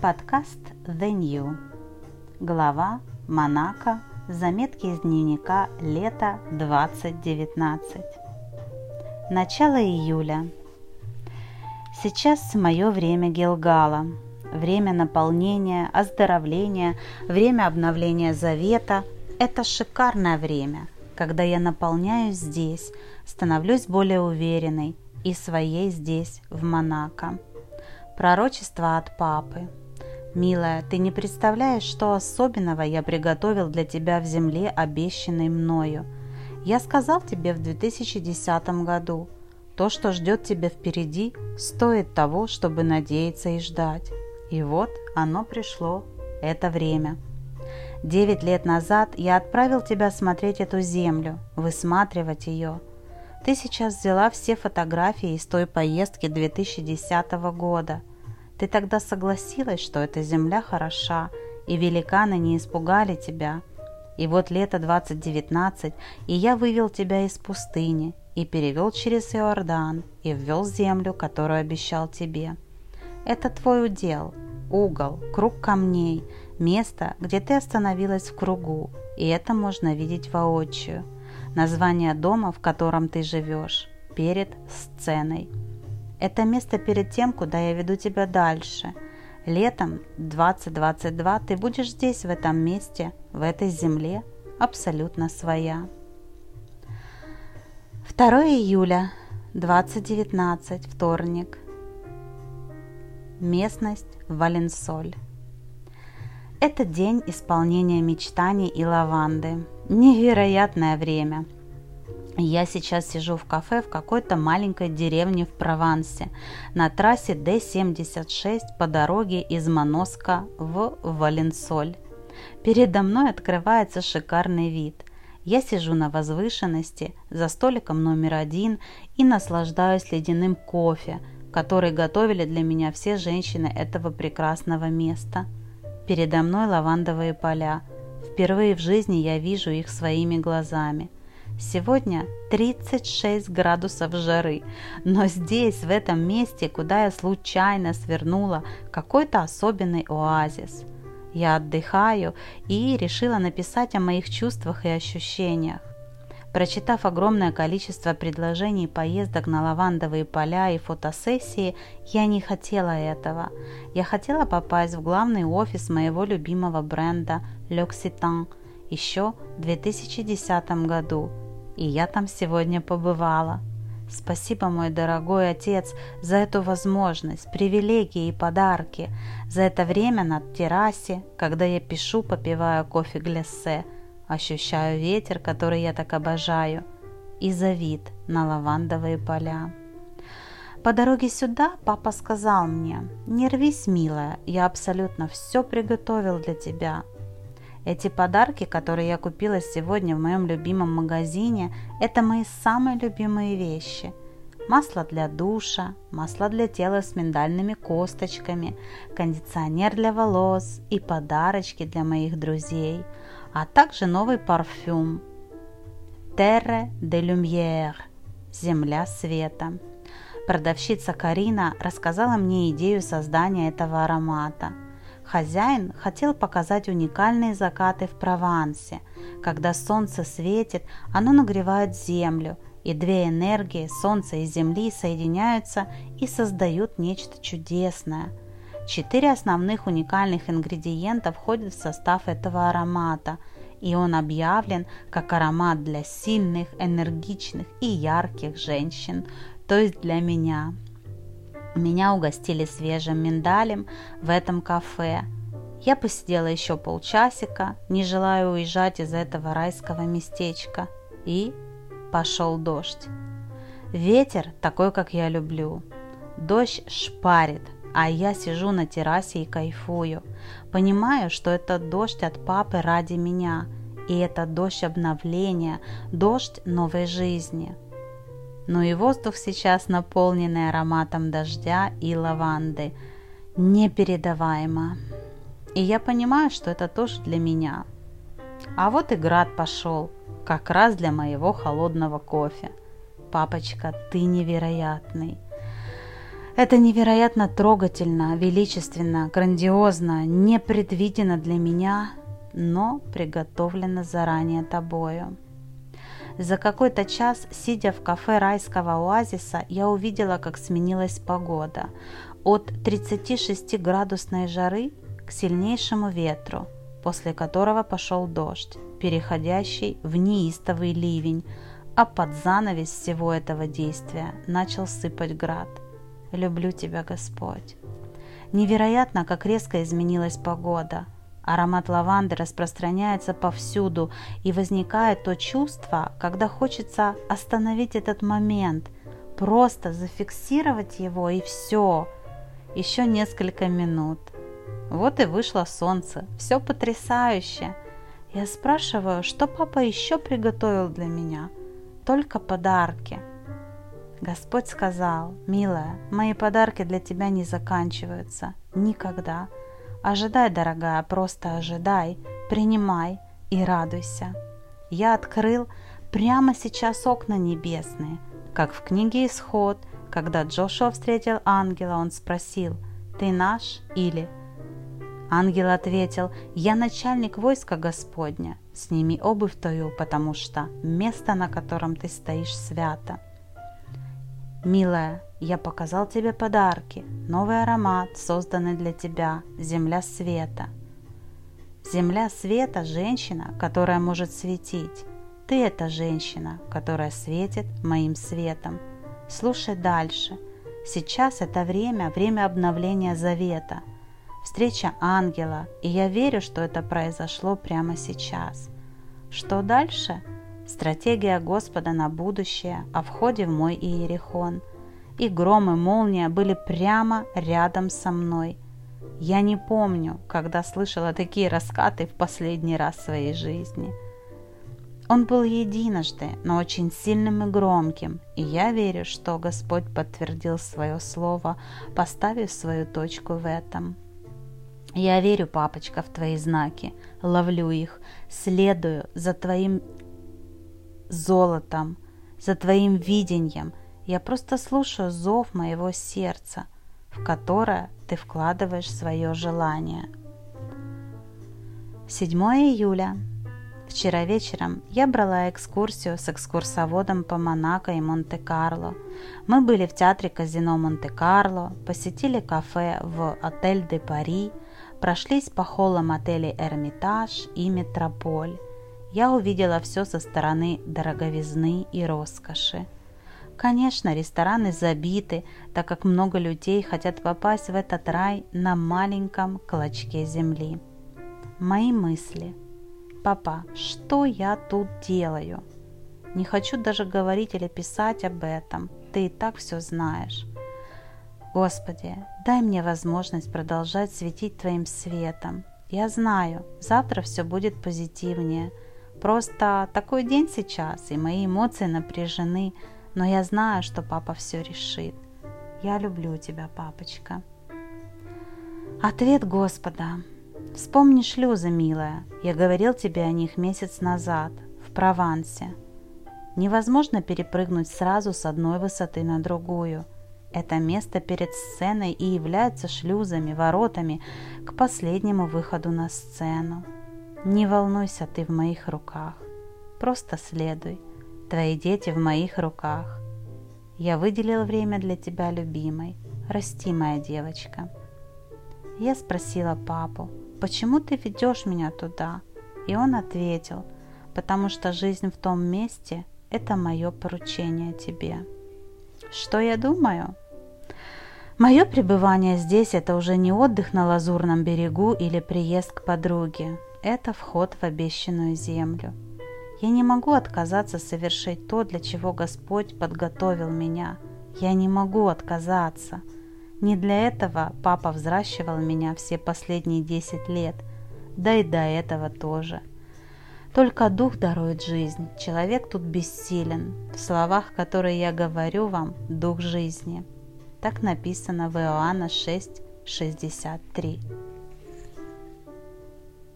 Подкаст The New. Глава Монако. Заметки из дневника лета 2019. Начало июля. Сейчас мое время Гилгала. Время наполнения, оздоровления, время обновления завета. Это шикарное время, когда я наполняюсь здесь, становлюсь более уверенной и своей здесь, в Монако. Пророчество от папы. «Милая, ты не представляешь, что особенного я приготовил для тебя в земле, обещанной мною. Я сказал тебе в 2010 году, то, что ждет тебя впереди, стоит того, чтобы надеяться и ждать. И вот оно пришло, это время. Девять лет назад я отправил тебя смотреть эту землю, высматривать ее. Ты сейчас взяла все фотографии из той поездки 2010 года. Ты тогда согласилась, что эта земля хороша, и великаны не испугали тебя. И вот лето 2019, и я вывел тебя из пустыни, и перевел через Иордан, и ввел землю, которую обещал тебе. Это твой удел, угол, круг камней, место, где ты остановилась в кругу, и это можно видеть воочию. Название дома, в котором ты живешь, перед сценой – это место перед тем, куда я веду тебя дальше. Летом 2022 ты будешь здесь, в этом месте, в этой земле, абсолютно своя. 2 июля 2019, вторник. Местность Валенсоль. Это день исполнения мечтаний и лаванды. Невероятное время – я сейчас сижу в кафе в какой-то маленькой деревне в Провансе на трассе D76 по дороге из Моноска в Валенсоль. Передо мной открывается шикарный вид. Я сижу на возвышенности за столиком номер один и наслаждаюсь ледяным кофе, который готовили для меня все женщины этого прекрасного места. Передо мной лавандовые поля. Впервые в жизни я вижу их своими глазами – Сегодня 36 градусов жары, но здесь, в этом месте, куда я случайно свернула, какой-то особенный оазис. Я отдыхаю и решила написать о моих чувствах и ощущениях. Прочитав огромное количество предложений поездок на лавандовые поля и фотосессии, я не хотела этого. Я хотела попасть в главный офис моего любимого бренда L'Occitane еще в 2010 году и я там сегодня побывала. Спасибо, мой дорогой отец, за эту возможность, привилегии и подарки, за это время на террасе, когда я пишу, попивая кофе гляссе, ощущаю ветер, который я так обожаю, и за вид на лавандовые поля. По дороге сюда папа сказал мне, не рвись, милая, я абсолютно все приготовил для тебя, эти подарки, которые я купила сегодня в моем любимом магазине, это мои самые любимые вещи. Масло для душа, масло для тела с миндальными косточками, кондиционер для волос и подарочки для моих друзей, а также новый парфюм Terre de Lumière – Земля света. Продавщица Карина рассказала мне идею создания этого аромата – Хозяин хотел показать уникальные закаты в Провансе. Когда солнце светит, оно нагревает землю, и две энергии, солнца и земли, соединяются и создают нечто чудесное. Четыре основных уникальных ингредиента входят в состав этого аромата, и он объявлен как аромат для сильных, энергичных и ярких женщин, то есть для меня – меня угостили свежим миндалем в этом кафе. Я посидела еще полчасика, не желая уезжать из этого райского местечка. И пошел дождь. Ветер такой, как я люблю. Дождь шпарит, а я сижу на террасе и кайфую. Понимаю, что это дождь от папы ради меня. И это дождь обновления, дождь новой жизни но и воздух сейчас наполненный ароматом дождя и лаванды. Непередаваемо. И я понимаю, что это тоже для меня. А вот и град пошел, как раз для моего холодного кофе. Папочка, ты невероятный. Это невероятно трогательно, величественно, грандиозно, непредвидено для меня, но приготовлено заранее тобою. За какой-то час, сидя в кафе райского оазиса, я увидела, как сменилась погода. От 36-градусной жары к сильнейшему ветру, после которого пошел дождь, переходящий в неистовый ливень, а под занавес всего этого действия начал сыпать град – Люблю тебя, Господь. Невероятно, как резко изменилась погода. Аромат лаванды распространяется повсюду, и возникает то чувство, когда хочется остановить этот момент, просто зафиксировать его и все. Еще несколько минут. Вот и вышло солнце. Все потрясающе. Я спрашиваю, что папа еще приготовил для меня? Только подарки. Господь сказал, «Милая, мои подарки для тебя не заканчиваются. Никогда. Ожидай, дорогая, просто ожидай, принимай и радуйся». Я открыл прямо сейчас окна небесные, как в книге «Исход», когда Джошуа встретил ангела, он спросил, «Ты наш или?» Ангел ответил, «Я начальник войска Господня, сними обувь твою, потому что место, на котором ты стоишь, свято». «Милая, я показал тебе подарки, новый аромат, созданный для тебя, земля света». Земля света – женщина, которая может светить. Ты – это женщина, которая светит моим светом. Слушай дальше. Сейчас это время, время обновления завета. Встреча ангела, и я верю, что это произошло прямо сейчас. Что дальше – стратегия Господа на будущее о входе в мой Иерихон. И гром и молния были прямо рядом со мной. Я не помню, когда слышала такие раскаты в последний раз в своей жизни. Он был единожды, но очень сильным и громким, и я верю, что Господь подтвердил свое слово, поставив свою точку в этом. Я верю, папочка, в твои знаки, ловлю их, следую за твоим золотом, за твоим видением. Я просто слушаю зов моего сердца, в которое ты вкладываешь свое желание. 7 июля. Вчера вечером я брала экскурсию с экскурсоводом по Монако и Монте-Карло. Мы были в театре казино Монте-Карло, посетили кафе в отель де Пари, прошлись по холлам отелей Эрмитаж и Метрополь я увидела все со стороны дороговизны и роскоши. Конечно, рестораны забиты, так как много людей хотят попасть в этот рай на маленьком клочке земли. Мои мысли. Папа, что я тут делаю? Не хочу даже говорить или писать об этом. Ты и так все знаешь. Господи, дай мне возможность продолжать светить Твоим светом. Я знаю, завтра все будет позитивнее – Просто такой день сейчас, и мои эмоции напряжены, но я знаю, что папа все решит. Я люблю тебя, папочка. Ответ Господа. Вспомни шлюзы, милая. Я говорил тебе о них месяц назад, в Провансе. Невозможно перепрыгнуть сразу с одной высоты на другую. Это место перед сценой и является шлюзами, воротами к последнему выходу на сцену. Не волнуйся, ты в моих руках. Просто следуй. Твои дети в моих руках. Я выделил время для тебя, любимой. Расти, моя девочка. Я спросила папу, почему ты ведешь меня туда? И он ответил, потому что жизнь в том месте – это мое поручение тебе. Что я думаю? Мое пребывание здесь – это уже не отдых на лазурном берегу или приезд к подруге это вход в обещанную землю. Я не могу отказаться совершить то, для чего Господь подготовил меня. Я не могу отказаться. Не для этого папа взращивал меня все последние десять лет, да и до этого тоже. Только Дух дарует жизнь, человек тут бессилен. В словах, которые я говорю вам, Дух жизни. Так написано в Иоанна 6, 63.